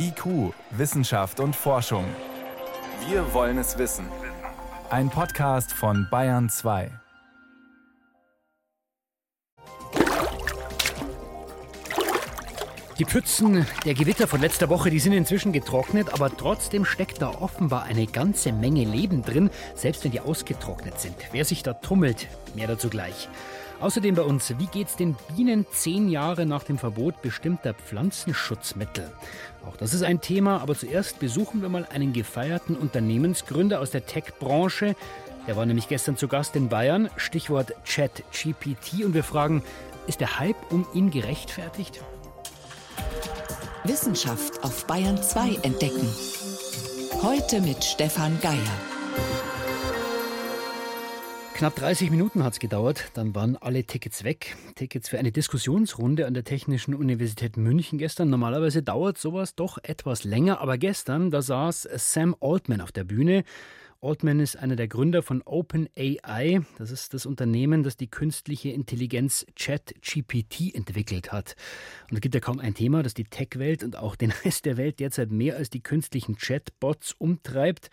IQ, Wissenschaft und Forschung. Wir wollen es wissen. Ein Podcast von Bayern 2. Die Pfützen der Gewitter von letzter Woche, die sind inzwischen getrocknet, aber trotzdem steckt da offenbar eine ganze Menge Leben drin, selbst wenn die ausgetrocknet sind. Wer sich da tummelt, mehr dazu gleich. Außerdem bei uns, wie geht's den Bienen zehn Jahre nach dem Verbot bestimmter Pflanzenschutzmittel? Auch das ist ein Thema, aber zuerst besuchen wir mal einen gefeierten Unternehmensgründer aus der Tech-Branche. Der war nämlich gestern zu Gast in Bayern. Stichwort Chat-GPT. Und wir fragen, ist der Hype um ihn gerechtfertigt? Wissenschaft auf Bayern 2 entdecken. Heute mit Stefan Geier. Knapp 30 Minuten hat es gedauert, dann waren alle Tickets weg. Tickets für eine Diskussionsrunde an der Technischen Universität München gestern. Normalerweise dauert sowas doch etwas länger, aber gestern, da saß Sam Altman auf der Bühne. Altman ist einer der Gründer von OpenAI. Das ist das Unternehmen, das die künstliche Intelligenz ChatGPT entwickelt hat. Und es gibt ja kaum ein Thema, das die Tech-Welt und auch den Rest der Welt derzeit mehr als die künstlichen Chatbots umtreibt.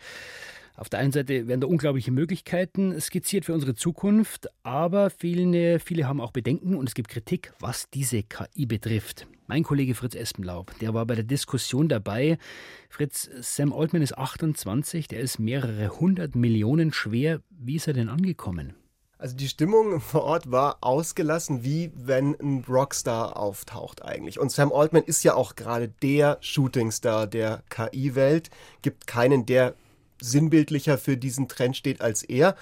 Auf der einen Seite werden da unglaubliche Möglichkeiten skizziert für unsere Zukunft, aber viele, viele haben auch Bedenken und es gibt Kritik, was diese KI betrifft. Mein Kollege Fritz Espenlaub, der war bei der Diskussion dabei. Fritz, Sam Altman ist 28, der ist mehrere hundert Millionen schwer. Wie ist er denn angekommen? Also die Stimmung vor Ort war ausgelassen, wie wenn ein Rockstar auftaucht eigentlich. Und Sam Altman ist ja auch gerade der Shootingstar der KI-Welt. Gibt keinen, der sinnbildlicher für diesen Trend steht als er.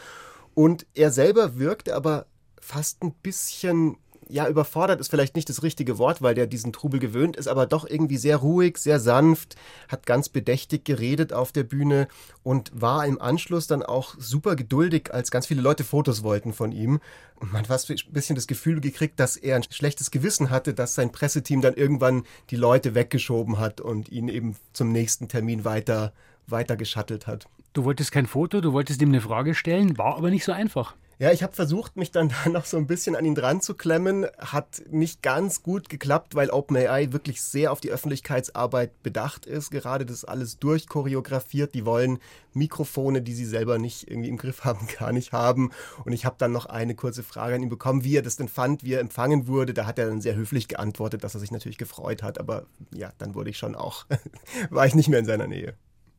Und er selber wirkt aber fast ein bisschen ja, überfordert ist vielleicht nicht das richtige Wort, weil der diesen Trubel gewöhnt ist, aber doch irgendwie sehr ruhig, sehr sanft, hat ganz bedächtig geredet auf der Bühne und war im Anschluss dann auch super geduldig, als ganz viele Leute Fotos wollten von ihm. Man hat fast ein bisschen das Gefühl gekriegt, dass er ein schlechtes Gewissen hatte, dass sein Presseteam dann irgendwann die Leute weggeschoben hat und ihn eben zum nächsten Termin weiter weiter geschattelt hat. Du wolltest kein Foto, du wolltest ihm eine Frage stellen, war aber nicht so einfach. Ja, ich habe versucht, mich dann da noch so ein bisschen an ihn dran zu klemmen. Hat nicht ganz gut geklappt, weil OpenAI wirklich sehr auf die Öffentlichkeitsarbeit bedacht ist. Gerade das alles durchchoreografiert. Die wollen Mikrofone, die sie selber nicht irgendwie im Griff haben, gar nicht haben. Und ich habe dann noch eine kurze Frage an ihn bekommen, wie er das denn fand, wie er empfangen wurde. Da hat er dann sehr höflich geantwortet, dass er sich natürlich gefreut hat. Aber ja, dann wurde ich schon auch, war ich nicht mehr in seiner Nähe.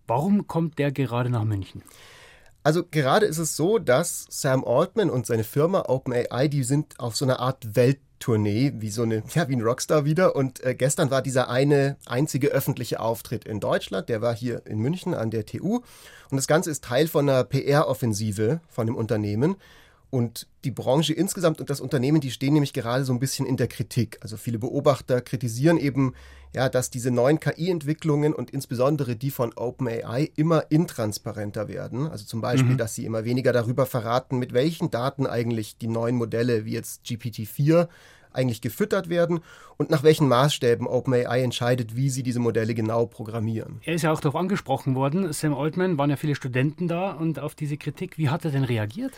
Warum kommt der gerade nach München? Also gerade ist es so, dass Sam Altman und seine Firma OpenAI, die sind auf so einer Art Welttournee, wie so eine, ja, wie ein Rockstar wieder. Und äh, gestern war dieser eine einzige öffentliche Auftritt in Deutschland. Der war hier in München an der TU. Und das Ganze ist Teil von einer PR-Offensive von dem Unternehmen. Und die Branche insgesamt und das Unternehmen, die stehen nämlich gerade so ein bisschen in der Kritik. Also viele Beobachter kritisieren eben, ja, dass diese neuen KI-Entwicklungen und insbesondere die von OpenAI immer intransparenter werden. Also zum Beispiel, mhm. dass sie immer weniger darüber verraten, mit welchen Daten eigentlich die neuen Modelle wie jetzt GPT-4 eigentlich gefüttert werden und nach welchen Maßstäben OpenAI entscheidet, wie sie diese Modelle genau programmieren. Er ist ja auch darauf angesprochen worden, Sam Altman, waren ja viele Studenten da und auf diese Kritik, wie hat er denn reagiert?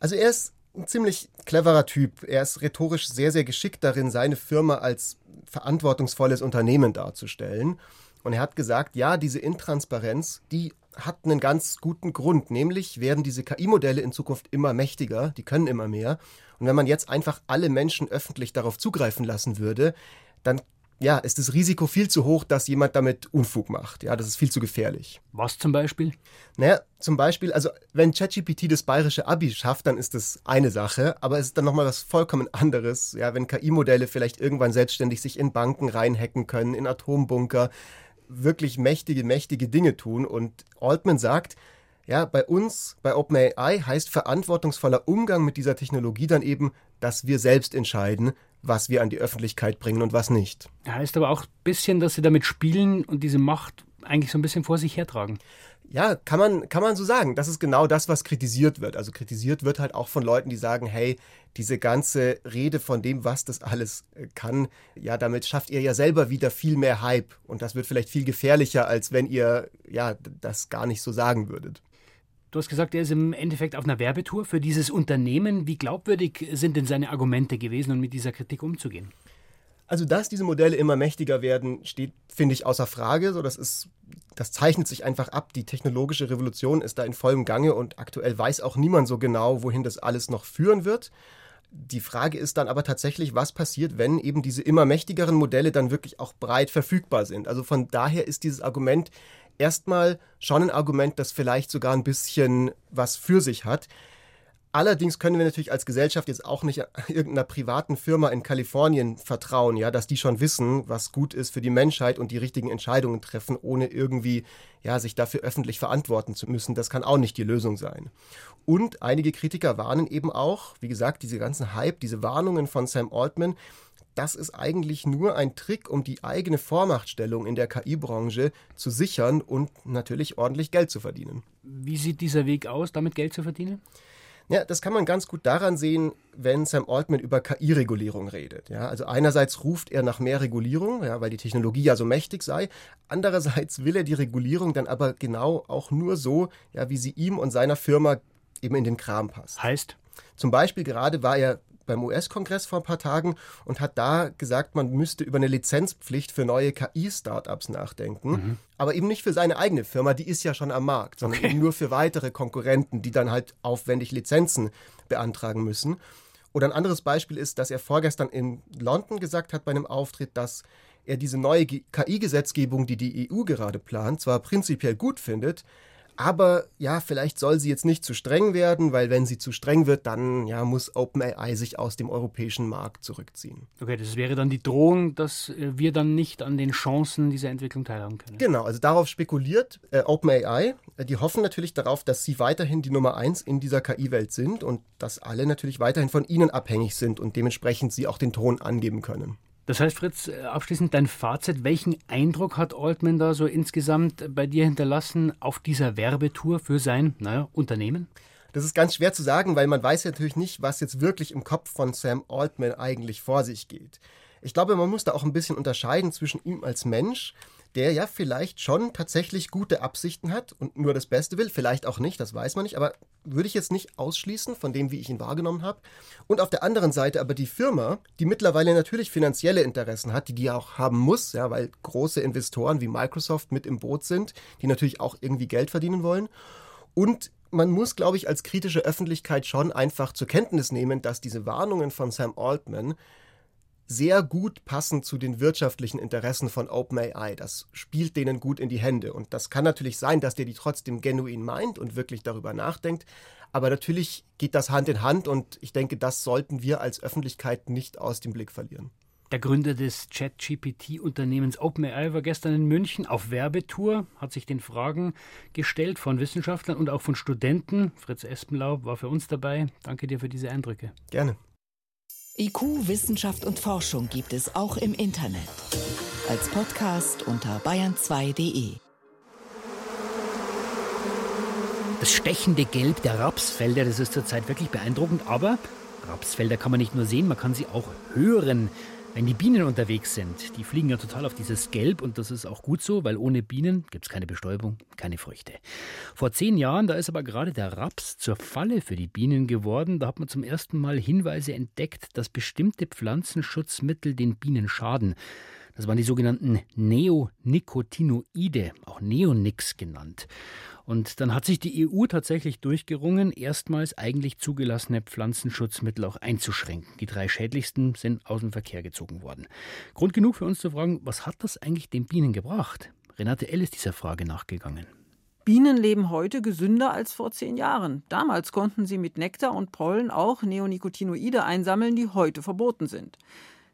Also er ist ein ziemlich cleverer Typ. Er ist rhetorisch sehr, sehr geschickt darin, seine Firma als verantwortungsvolles Unternehmen darzustellen. Und er hat gesagt, ja, diese Intransparenz, die hat einen ganz guten Grund, nämlich werden diese KI-Modelle in Zukunft immer mächtiger, die können immer mehr. Und wenn man jetzt einfach alle Menschen öffentlich darauf zugreifen lassen würde, dann ja, ist das Risiko viel zu hoch, dass jemand damit Unfug macht. Ja, das ist viel zu gefährlich. Was zum Beispiel? Naja, zum Beispiel, also wenn ChatGPT das bayerische Abi schafft, dann ist das eine Sache, aber es ist dann nochmal was vollkommen anderes. Ja, wenn KI-Modelle vielleicht irgendwann selbstständig sich in Banken reinhacken können, in Atombunker, wirklich mächtige, mächtige Dinge tun. Und Altman sagt, ja, bei uns, bei OpenAI heißt verantwortungsvoller Umgang mit dieser Technologie dann eben, dass wir selbst entscheiden, was wir an die Öffentlichkeit bringen und was nicht. Heißt aber auch ein bisschen, dass sie damit spielen und diese Macht eigentlich so ein bisschen vor sich hertragen. Ja, kann man, kann man so sagen. Das ist genau das, was kritisiert wird. Also kritisiert wird halt auch von Leuten, die sagen, hey, diese ganze Rede von dem, was das alles äh, kann, ja, damit schafft ihr ja selber wieder viel mehr Hype. Und das wird vielleicht viel gefährlicher, als wenn ihr ja das gar nicht so sagen würdet. Du hast gesagt, er ist im Endeffekt auf einer Werbetour für dieses Unternehmen. Wie glaubwürdig sind denn seine Argumente gewesen, um mit dieser Kritik umzugehen? Also, dass diese Modelle immer mächtiger werden, steht, finde ich, außer Frage. So, das ist, das zeichnet sich einfach ab. Die technologische Revolution ist da in vollem Gange und aktuell weiß auch niemand so genau, wohin das alles noch führen wird. Die Frage ist dann aber tatsächlich, was passiert, wenn eben diese immer mächtigeren Modelle dann wirklich auch breit verfügbar sind. Also von daher ist dieses Argument erstmal schon ein Argument, das vielleicht sogar ein bisschen was für sich hat. Allerdings können wir natürlich als Gesellschaft jetzt auch nicht irgendeiner privaten Firma in Kalifornien vertrauen, ja, dass die schon wissen, was gut ist für die Menschheit und die richtigen Entscheidungen treffen, ohne irgendwie ja, sich dafür öffentlich verantworten zu müssen. Das kann auch nicht die Lösung sein. Und einige Kritiker warnen eben auch, wie gesagt, diese ganzen Hype, diese Warnungen von Sam Altman, das ist eigentlich nur ein Trick, um die eigene Vormachtstellung in der KI-Branche zu sichern und natürlich ordentlich Geld zu verdienen. Wie sieht dieser Weg aus, damit Geld zu verdienen? Ja, das kann man ganz gut daran sehen, wenn Sam Altman über KI-Regulierung redet. Ja, also einerseits ruft er nach mehr Regulierung, ja, weil die Technologie ja so mächtig sei. Andererseits will er die Regulierung dann aber genau auch nur so, ja, wie sie ihm und seiner Firma eben in den Kram passt. Heißt? Zum Beispiel gerade war er beim US-Kongress vor ein paar Tagen und hat da gesagt, man müsste über eine Lizenzpflicht für neue KI-Startups nachdenken. Mhm. Aber eben nicht für seine eigene Firma, die ist ja schon am Markt, sondern okay. nur für weitere Konkurrenten, die dann halt aufwendig Lizenzen beantragen müssen. Oder ein anderes Beispiel ist, dass er vorgestern in London gesagt hat bei einem Auftritt, dass er diese neue KI-Gesetzgebung, die die EU gerade plant, zwar prinzipiell gut findet, aber ja, vielleicht soll sie jetzt nicht zu streng werden, weil wenn sie zu streng wird, dann ja, muss OpenAI sich aus dem europäischen Markt zurückziehen. Okay, das wäre dann die Drohung, dass äh, wir dann nicht an den Chancen dieser Entwicklung teilhaben können. Genau, also darauf spekuliert äh, OpenAI. Äh, die hoffen natürlich darauf, dass sie weiterhin die Nummer eins in dieser KI-Welt sind und dass alle natürlich weiterhin von ihnen abhängig sind und dementsprechend sie auch den Ton angeben können. Das heißt, Fritz, äh, abschließend dein Fazit. Welchen Eindruck hat Altman da so insgesamt bei dir hinterlassen auf dieser Werbetour für sein naja, Unternehmen? Das ist ganz schwer zu sagen, weil man weiß ja natürlich nicht, was jetzt wirklich im Kopf von Sam Altman eigentlich vor sich geht. Ich glaube, man muss da auch ein bisschen unterscheiden zwischen ihm als Mensch der ja vielleicht schon tatsächlich gute Absichten hat und nur das Beste will, vielleicht auch nicht, das weiß man nicht, aber würde ich jetzt nicht ausschließen von dem, wie ich ihn wahrgenommen habe. Und auf der anderen Seite aber die Firma, die mittlerweile natürlich finanzielle Interessen hat, die die auch haben muss, ja, weil große Investoren wie Microsoft mit im Boot sind, die natürlich auch irgendwie Geld verdienen wollen. Und man muss, glaube ich, als kritische Öffentlichkeit schon einfach zur Kenntnis nehmen, dass diese Warnungen von Sam Altman sehr gut passen zu den wirtschaftlichen Interessen von OpenAI. Das spielt denen gut in die Hände. Und das kann natürlich sein, dass der die trotzdem genuin meint und wirklich darüber nachdenkt. Aber natürlich geht das Hand in Hand und ich denke, das sollten wir als Öffentlichkeit nicht aus dem Blick verlieren. Der Gründer des Chat-GPT-Unternehmens OpenAI war gestern in München auf Werbetour, hat sich den Fragen gestellt von Wissenschaftlern und auch von Studenten. Fritz Espenlaub war für uns dabei. Danke dir für diese Eindrücke. Gerne. IQ, Wissenschaft und Forschung gibt es auch im Internet. Als Podcast unter bayern2.de. Das stechende Gelb der Rapsfelder, das ist zurzeit wirklich beeindruckend, aber Rapsfelder kann man nicht nur sehen, man kann sie auch hören. Wenn die Bienen unterwegs sind, die fliegen ja total auf dieses Gelb und das ist auch gut so, weil ohne Bienen gibt es keine Bestäubung, keine Früchte. Vor zehn Jahren, da ist aber gerade der Raps zur Falle für die Bienen geworden. Da hat man zum ersten Mal Hinweise entdeckt, dass bestimmte Pflanzenschutzmittel den Bienen schaden. Das waren die sogenannten Neonicotinoide, auch Neonix genannt. Und dann hat sich die EU tatsächlich durchgerungen, erstmals eigentlich zugelassene Pflanzenschutzmittel auch einzuschränken. Die drei schädlichsten sind aus dem Verkehr gezogen worden. Grund genug für uns zu fragen, was hat das eigentlich den Bienen gebracht? Renate L. ist dieser Frage nachgegangen. Bienen leben heute gesünder als vor zehn Jahren. Damals konnten sie mit Nektar und Pollen auch Neonicotinoide einsammeln, die heute verboten sind.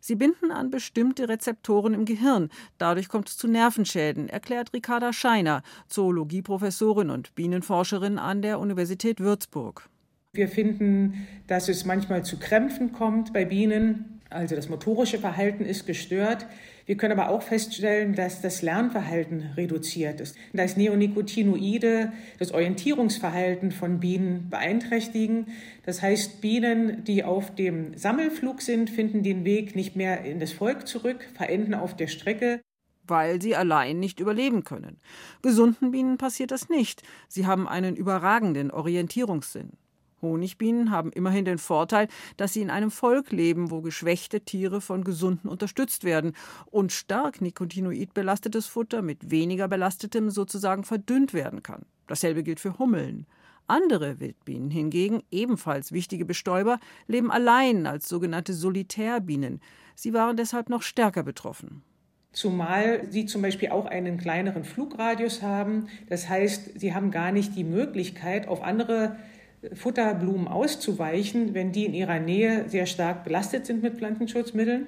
Sie binden an bestimmte Rezeptoren im Gehirn. Dadurch kommt es zu Nervenschäden, erklärt Ricarda Scheiner, Zoologieprofessorin und Bienenforscherin an der Universität Würzburg. Wir finden, dass es manchmal zu Krämpfen kommt bei Bienen. Also das motorische Verhalten ist gestört. Wir können aber auch feststellen, dass das Lernverhalten reduziert ist, dass Neonicotinoide das Orientierungsverhalten von Bienen beeinträchtigen. Das heißt, Bienen, die auf dem Sammelflug sind, finden den Weg nicht mehr in das Volk zurück, verenden auf der Strecke weil sie allein nicht überleben können. Gesunden Bienen passiert das nicht. Sie haben einen überragenden Orientierungssinn. Honigbienen haben immerhin den Vorteil, dass sie in einem Volk leben, wo geschwächte Tiere von gesunden unterstützt werden und stark Nicotinoid belastetes Futter mit weniger belastetem sozusagen verdünnt werden kann. Dasselbe gilt für Hummeln. Andere Wildbienen hingegen, ebenfalls wichtige Bestäuber, leben allein als sogenannte Solitärbienen. Sie waren deshalb noch stärker betroffen. Zumal sie zum Beispiel auch einen kleineren Flugradius haben. Das heißt, sie haben gar nicht die Möglichkeit, auf andere Futterblumen auszuweichen, wenn die in ihrer Nähe sehr stark belastet sind mit Pflanzenschutzmitteln.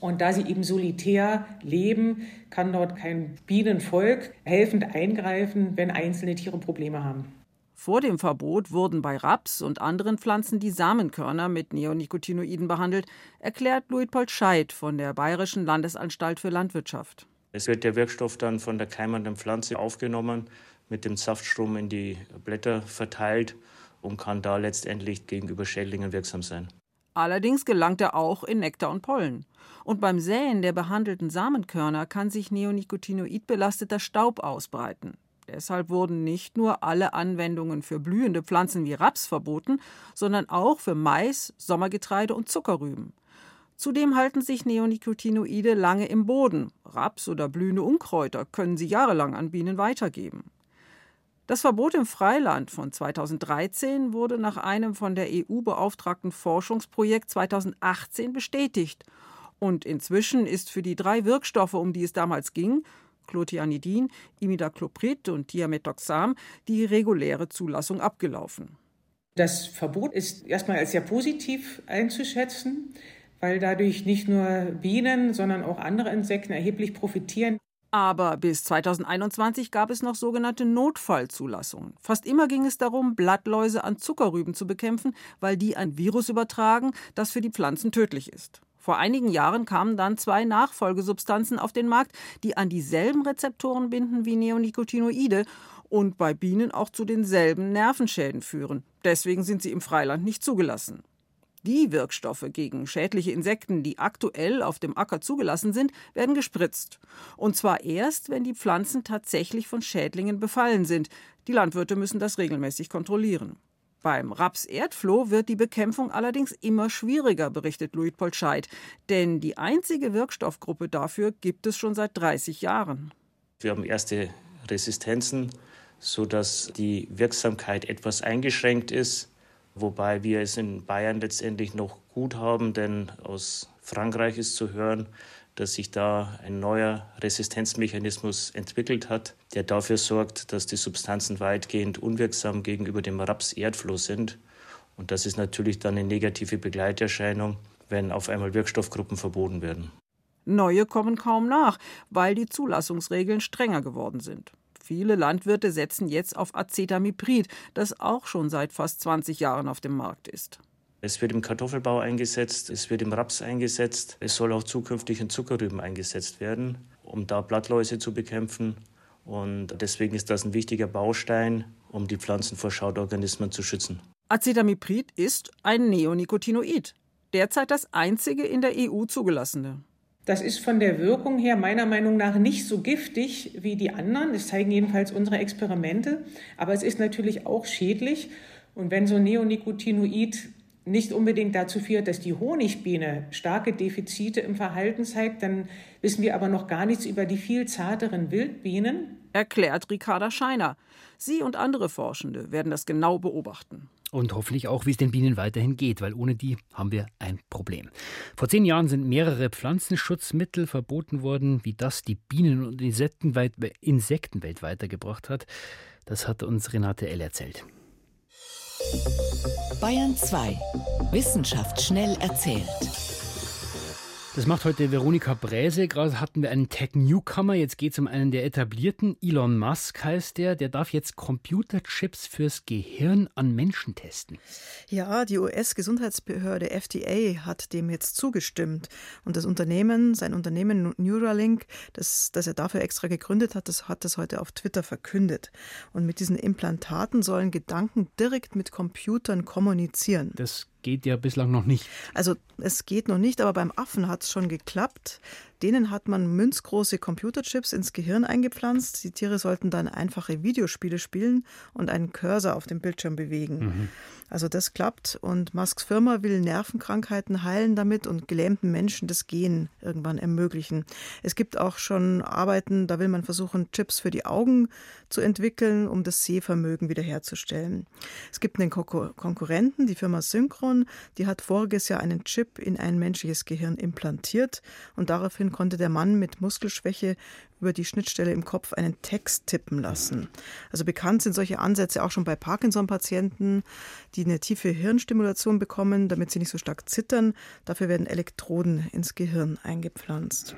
Und da sie eben solitär leben, kann dort kein Bienenvolk helfend eingreifen, wenn einzelne Tiere Probleme haben. Vor dem Verbot wurden bei Raps und anderen Pflanzen die Samenkörner mit Neonicotinoiden behandelt, erklärt Luitpold Scheid von der Bayerischen Landesanstalt für Landwirtschaft. Es wird der Wirkstoff dann von der keimenden Pflanze aufgenommen, mit dem Saftstrom in die Blätter verteilt und kann da letztendlich gegenüber Schädlingen wirksam sein. Allerdings gelangt er auch in Nektar und Pollen. Und beim Säen der behandelten Samenkörner kann sich neonicotinoid belasteter Staub ausbreiten. Deshalb wurden nicht nur alle Anwendungen für blühende Pflanzen wie Raps verboten, sondern auch für Mais, Sommergetreide und Zuckerrüben. Zudem halten sich Neonicotinoide lange im Boden. Raps oder blühende Unkräuter können sie jahrelang an Bienen weitergeben. Das Verbot im Freiland von 2013 wurde nach einem von der EU beauftragten Forschungsprojekt 2018 bestätigt. Und inzwischen ist für die drei Wirkstoffe, um die es damals ging, Clotianidin, Imidacloprid und Diamethoxam, die reguläre Zulassung abgelaufen. Das Verbot ist erstmal als sehr positiv einzuschätzen, weil dadurch nicht nur Bienen, sondern auch andere Insekten erheblich profitieren. Aber bis 2021 gab es noch sogenannte Notfallzulassungen. Fast immer ging es darum, Blattläuse an Zuckerrüben zu bekämpfen, weil die ein Virus übertragen, das für die Pflanzen tödlich ist. Vor einigen Jahren kamen dann zwei Nachfolgesubstanzen auf den Markt, die an dieselben Rezeptoren binden wie Neonicotinoide und bei Bienen auch zu denselben Nervenschäden führen. Deswegen sind sie im Freiland nicht zugelassen. Die Wirkstoffe gegen schädliche Insekten, die aktuell auf dem Acker zugelassen sind, werden gespritzt. Und zwar erst, wenn die Pflanzen tatsächlich von Schädlingen befallen sind. Die Landwirte müssen das regelmäßig kontrollieren. Beim Raps-Erdfloh wird die Bekämpfung allerdings immer schwieriger, berichtet Luit Polscheid. Denn die einzige Wirkstoffgruppe dafür gibt es schon seit 30 Jahren. Wir haben erste Resistenzen, sodass die Wirksamkeit etwas eingeschränkt ist wobei wir es in Bayern letztendlich noch gut haben, denn aus Frankreich ist zu hören, dass sich da ein neuer Resistenzmechanismus entwickelt hat, der dafür sorgt, dass die Substanzen weitgehend unwirksam gegenüber dem Raps-Erdfloh sind. Und das ist natürlich dann eine negative Begleiterscheinung, wenn auf einmal Wirkstoffgruppen verboten werden. Neue kommen kaum nach, weil die Zulassungsregeln strenger geworden sind. Viele Landwirte setzen jetzt auf Acetamiprid, das auch schon seit fast 20 Jahren auf dem Markt ist. Es wird im Kartoffelbau eingesetzt, es wird im Raps eingesetzt, es soll auch zukünftig in Zuckerrüben eingesetzt werden, um da Blattläuse zu bekämpfen. Und deswegen ist das ein wichtiger Baustein, um die Pflanzen vor Schadorganismen zu schützen. Acetamiprid ist ein Neonicotinoid, derzeit das einzige in der EU zugelassene. Das ist von der Wirkung her meiner Meinung nach nicht so giftig wie die anderen. Das zeigen jedenfalls unsere Experimente. Aber es ist natürlich auch schädlich. Und wenn so ein Neonicotinoid nicht unbedingt dazu führt, dass die Honigbiene starke Defizite im Verhalten zeigt, dann wissen wir aber noch gar nichts über die viel zarteren Wildbienen. Erklärt Ricarda Scheiner. Sie und andere Forschende werden das genau beobachten. Und hoffentlich auch, wie es den Bienen weiterhin geht, weil ohne die haben wir ein Problem. Vor zehn Jahren sind mehrere Pflanzenschutzmittel verboten worden, wie das die Bienen und Insekten, weit, Insekten weltweit weitergebracht hat. Das hat uns Renate L. erzählt. Bayern 2. Wissenschaft schnell erzählt. Das macht heute Veronika Bräse. Gerade hatten wir einen Tech-Newcomer. Jetzt geht es um einen der etablierten. Elon Musk heißt der. Der darf jetzt Computerchips fürs Gehirn an Menschen testen. Ja, die US-Gesundheitsbehörde FDA hat dem jetzt zugestimmt. Und das Unternehmen, sein Unternehmen Neuralink, das, das er dafür extra gegründet hat, das hat das heute auf Twitter verkündet. Und mit diesen Implantaten sollen Gedanken direkt mit Computern kommunizieren. Das geht ja bislang noch nicht. Also es geht noch nicht, aber beim Affen hat es schon geklappt. Denen hat man münzgroße Computerchips ins Gehirn eingepflanzt. Die Tiere sollten dann einfache Videospiele spielen und einen Cursor auf dem Bildschirm bewegen. Mhm. Also das klappt und Musks Firma will Nervenkrankheiten heilen damit und gelähmten Menschen das Gehen irgendwann ermöglichen. Es gibt auch schon Arbeiten, da will man versuchen, Chips für die Augen zu entwickeln, um das Sehvermögen wiederherzustellen. Es gibt einen Konkurrenten, die Firma Synchron, die hat voriges Jahr einen Chip in ein menschliches Gehirn implantiert und daraufhin konnte der Mann mit Muskelschwäche über die Schnittstelle im Kopf einen Text tippen lassen. Also bekannt sind solche Ansätze auch schon bei Parkinson-Patienten, die eine tiefe Hirnstimulation bekommen, damit sie nicht so stark zittern. Dafür werden Elektroden ins Gehirn eingepflanzt.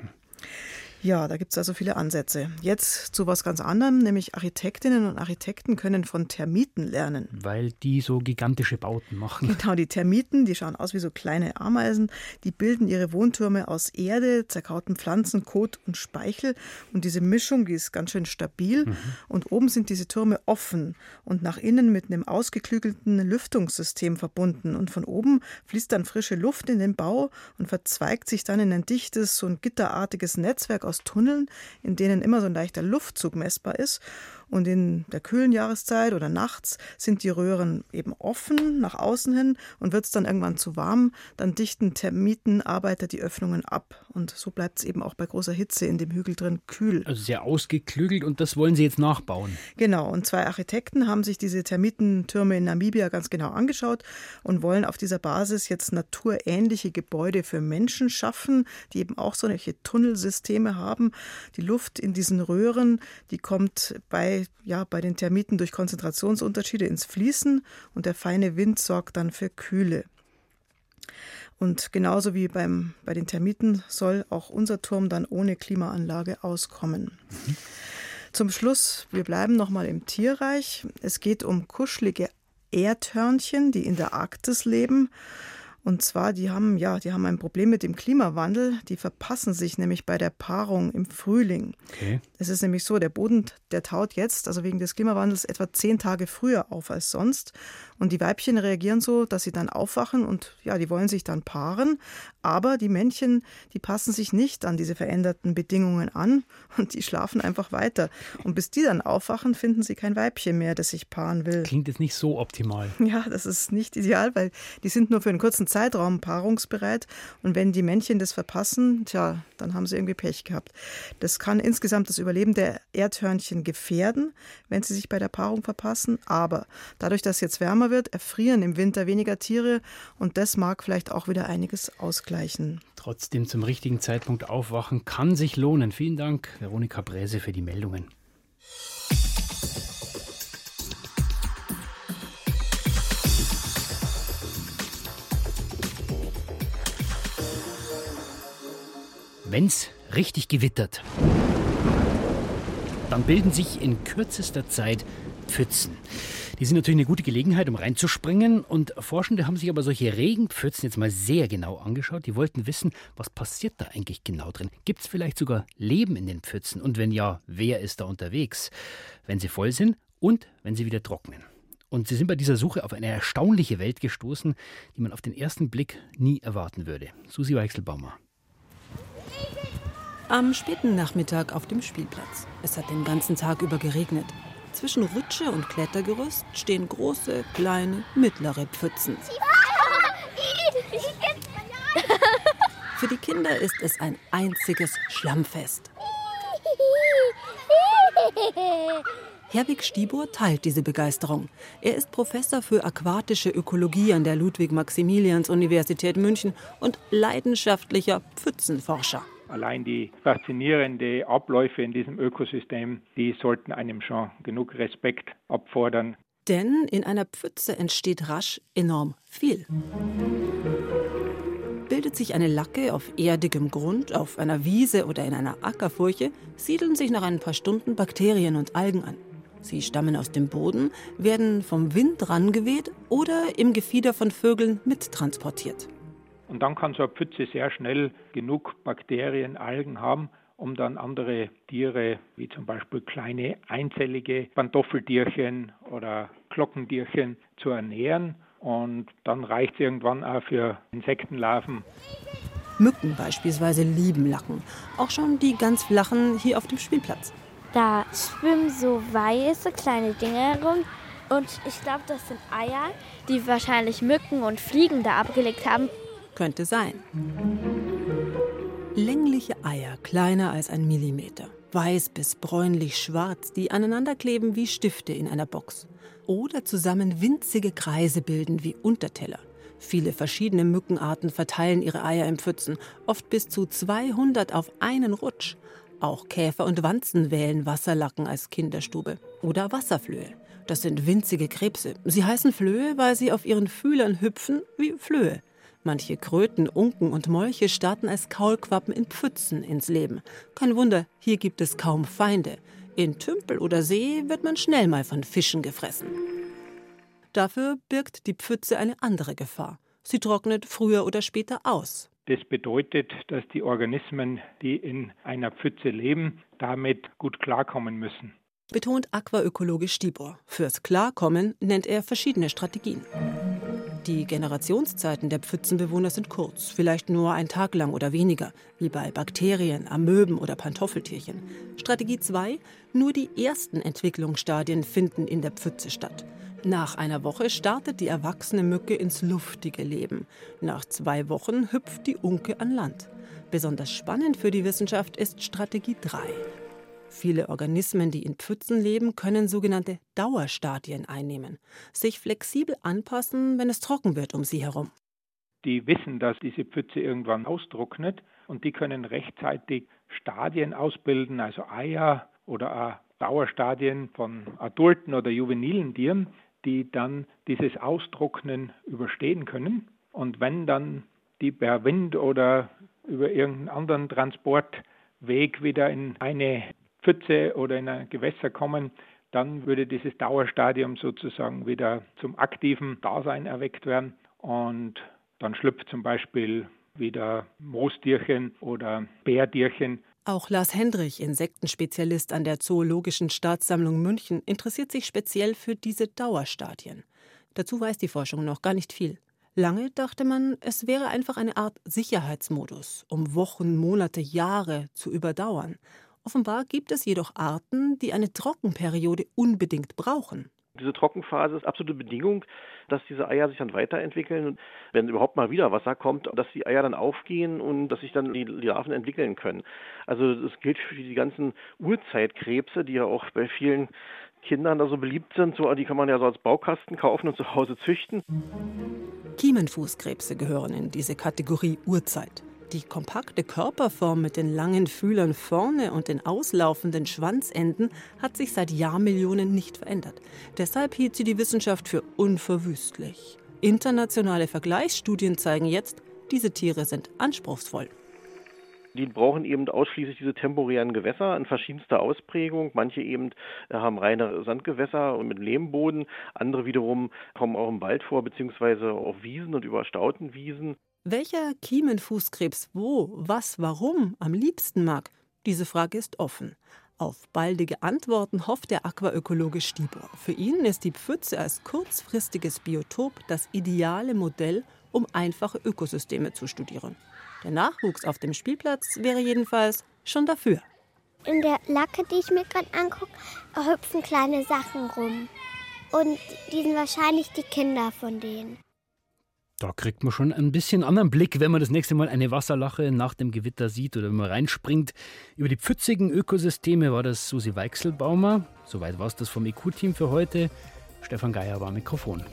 Ja, da gibt es also viele Ansätze. Jetzt zu was ganz anderem, nämlich Architektinnen und Architekten können von Termiten lernen. Weil die so gigantische Bauten machen. Genau, die Termiten, die schauen aus wie so kleine Ameisen, die bilden ihre Wohntürme aus Erde, zerkauten Pflanzen, Kot und Speichel. Und diese Mischung, die ist ganz schön stabil. Mhm. Und oben sind diese Türme offen und nach innen mit einem ausgeklügelten Lüftungssystem verbunden. Und von oben fließt dann frische Luft in den Bau und verzweigt sich dann in ein dichtes, so ein gitterartiges Netzwerk aus Tunneln, in denen immer so ein leichter Luftzug messbar ist. Und in der kühlen Jahreszeit oder nachts sind die Röhren eben offen nach außen hin und wird es dann irgendwann zu warm, dann dichten Termitenarbeiter die Öffnungen ab. Und so bleibt es eben auch bei großer Hitze in dem Hügel drin kühl. Also sehr ausgeklügelt und das wollen Sie jetzt nachbauen. Genau. Und zwei Architekten haben sich diese Termitentürme in Namibia ganz genau angeschaut und wollen auf dieser Basis jetzt naturähnliche Gebäude für Menschen schaffen, die eben auch solche Tunnelsysteme haben. Die Luft in diesen Röhren, die kommt bei, ja, bei den Termiten durch Konzentrationsunterschiede ins Fließen und der feine Wind sorgt dann für Kühle. Und genauso wie beim, bei den Termiten soll auch unser Turm dann ohne Klimaanlage auskommen. Zum Schluss, wir bleiben nochmal im Tierreich. Es geht um kuschelige Erdhörnchen, die in der Arktis leben und zwar, die haben, ja, die haben ein Problem mit dem Klimawandel. Die verpassen sich nämlich bei der Paarung im Frühling. Okay. Es ist nämlich so, der Boden, der taut jetzt, also wegen des Klimawandels, etwa zehn Tage früher auf als sonst. Und die Weibchen reagieren so, dass sie dann aufwachen und ja, die wollen sich dann paaren. Aber die Männchen, die passen sich nicht an diese veränderten Bedingungen an und die schlafen einfach weiter. Und bis die dann aufwachen, finden sie kein Weibchen mehr, das sich paaren will. Klingt jetzt nicht so optimal. Ja, das ist nicht ideal, weil die sind nur für einen kurzen Zeitraum paarungsbereit. Und wenn die Männchen das verpassen, tja, dann haben sie irgendwie Pech gehabt. Das kann insgesamt das Überleben der Erdhörnchen gefährden, wenn sie sich bei der Paarung verpassen. Aber dadurch, dass jetzt wärmer wärmer wird, erfrieren im Winter weniger Tiere und das mag vielleicht auch wieder einiges ausgleichen. Trotzdem zum richtigen Zeitpunkt aufwachen kann sich lohnen. Vielen Dank, Veronika Bräse, für die Meldungen. Wenn's richtig gewittert, dann bilden sich in kürzester Zeit Pfützen. Die sind natürlich eine gute Gelegenheit, um reinzuspringen. Und Forschende haben sich aber solche Regenpfützen jetzt mal sehr genau angeschaut. Die wollten wissen, was passiert da eigentlich genau drin? Gibt es vielleicht sogar Leben in den Pfützen? Und wenn ja, wer ist da unterwegs? Wenn sie voll sind und wenn sie wieder trocknen. Und sie sind bei dieser Suche auf eine erstaunliche Welt gestoßen, die man auf den ersten Blick nie erwarten würde. Susi Weichselbaumer. Am späten Nachmittag auf dem Spielplatz. Es hat den ganzen Tag über geregnet. Zwischen Rutsche und Klettergerüst stehen große, kleine, mittlere Pfützen. Für die Kinder ist es ein einziges Schlammfest. Herwig Stibur teilt diese Begeisterung. Er ist Professor für aquatische Ökologie an der Ludwig-Maximilians-Universität München und leidenschaftlicher Pfützenforscher. Allein die faszinierenden Abläufe in diesem Ökosystem, die sollten einem schon genug Respekt abfordern. Denn in einer Pfütze entsteht rasch enorm viel. Bildet sich eine Lacke auf erdigem Grund, auf einer Wiese oder in einer Ackerfurche, siedeln sich nach ein paar Stunden Bakterien und Algen an. Sie stammen aus dem Boden, werden vom Wind rangeweht oder im Gefieder von Vögeln mittransportiert. Und dann kann so eine Pfütze sehr schnell genug Bakterien, Algen haben, um dann andere Tiere, wie zum Beispiel kleine einzellige Pantoffeltierchen oder Glockentierchen, zu ernähren. Und dann reicht es irgendwann auch für Insektenlarven. Mücken beispielsweise lieben Lacken. Auch schon die ganz flachen hier auf dem Spielplatz. Da schwimmen so weiße kleine Dinge herum. Und ich glaube, das sind Eier, die wahrscheinlich Mücken und Fliegen da abgelegt haben. Könnte sein. Längliche Eier, kleiner als ein Millimeter. Weiß bis bräunlich-schwarz, die aneinanderkleben wie Stifte in einer Box. Oder zusammen winzige Kreise bilden wie Unterteller. Viele verschiedene Mückenarten verteilen ihre Eier im Pfützen, oft bis zu 200 auf einen Rutsch. Auch Käfer und Wanzen wählen Wasserlacken als Kinderstube. Oder Wasserflöhe. Das sind winzige Krebse. Sie heißen Flöhe, weil sie auf ihren Fühlern hüpfen wie Flöhe. Manche Kröten, Unken und Molche starten als Kaulquappen in Pfützen ins Leben. Kein Wunder, hier gibt es kaum Feinde. In Tümpel oder See wird man schnell mal von Fischen gefressen. Dafür birgt die Pfütze eine andere Gefahr. Sie trocknet früher oder später aus. Das bedeutet, dass die Organismen, die in einer Pfütze leben, damit gut klarkommen müssen. Betont Aquaökologe Stibor. Fürs Klarkommen nennt er verschiedene Strategien. Die Generationszeiten der Pfützenbewohner sind kurz, vielleicht nur ein Tag lang oder weniger, wie bei Bakterien, Amöben oder Pantoffeltierchen. Strategie 2: Nur die ersten Entwicklungsstadien finden in der Pfütze statt. Nach einer Woche startet die erwachsene Mücke ins luftige Leben. Nach zwei Wochen hüpft die Unke an Land. Besonders spannend für die Wissenschaft ist Strategie 3. Viele Organismen, die in Pfützen leben, können sogenannte Dauerstadien einnehmen, sich flexibel anpassen, wenn es trocken wird um sie herum. Die wissen, dass diese Pfütze irgendwann austrocknet und die können rechtzeitig Stadien ausbilden, also Eier oder Dauerstadien von adulten oder juvenilen Tieren, die dann dieses Austrocknen überstehen können. Und wenn dann die per Wind oder über irgendeinen anderen Transportweg wieder in eine Pfütze oder in ein Gewässer kommen, dann würde dieses Dauerstadium sozusagen wieder zum aktiven Dasein erweckt werden und dann schlüpft zum Beispiel wieder Moostierchen oder Bärtierchen auch Lars Hendrich, Insektenspezialist an der Zoologischen Staatssammlung München, interessiert sich speziell für diese Dauerstadien. Dazu weiß die Forschung noch gar nicht viel. Lange dachte man, es wäre einfach eine Art Sicherheitsmodus, um Wochen, Monate, Jahre zu überdauern. Offenbar gibt es jedoch Arten, die eine Trockenperiode unbedingt brauchen. Diese Trockenphase ist absolute Bedingung, dass diese Eier sich dann weiterentwickeln und wenn überhaupt mal wieder Wasser kommt, dass die Eier dann aufgehen und dass sich dann die Larven entwickeln können. Also das gilt für die ganzen Urzeitkrebse, die ja auch bei vielen Kindern da so beliebt sind. So, die kann man ja so als Baukasten kaufen und zu Hause züchten. Kiemenfußkrebse gehören in diese Kategorie Urzeit. Die kompakte Körperform mit den langen Fühlern vorne und den auslaufenden Schwanzenden hat sich seit Jahrmillionen nicht verändert. Deshalb hielt sie die Wissenschaft für unverwüstlich. Internationale Vergleichsstudien zeigen jetzt, diese Tiere sind anspruchsvoll. Die brauchen eben ausschließlich diese temporären Gewässer in verschiedenster Ausprägung. Manche eben äh, haben reine Sandgewässer und mit Lehmboden. Andere wiederum kommen auch im Wald vor, beziehungsweise auf Wiesen und überstauten Wiesen. Welcher Kiemenfußkrebs wo, was, warum am liebsten mag, diese Frage ist offen. Auf baldige Antworten hofft der Aquaökologe Stieber. Für ihn ist die Pfütze als kurzfristiges Biotop das ideale Modell, um einfache Ökosysteme zu studieren. Der Nachwuchs auf dem Spielplatz wäre jedenfalls schon dafür. In der Lacke, die ich mir gerade angucke, hüpfen kleine Sachen rum. Und die sind wahrscheinlich die Kinder von denen. Da kriegt man schon ein bisschen anderen Blick, wenn man das nächste Mal eine Wasserlache nach dem Gewitter sieht oder wenn man reinspringt. Über die pfützigen Ökosysteme war das Susi Weichselbaumer. Soweit war es das vom EQ-Team für heute. Stefan Geier war Mikrofon.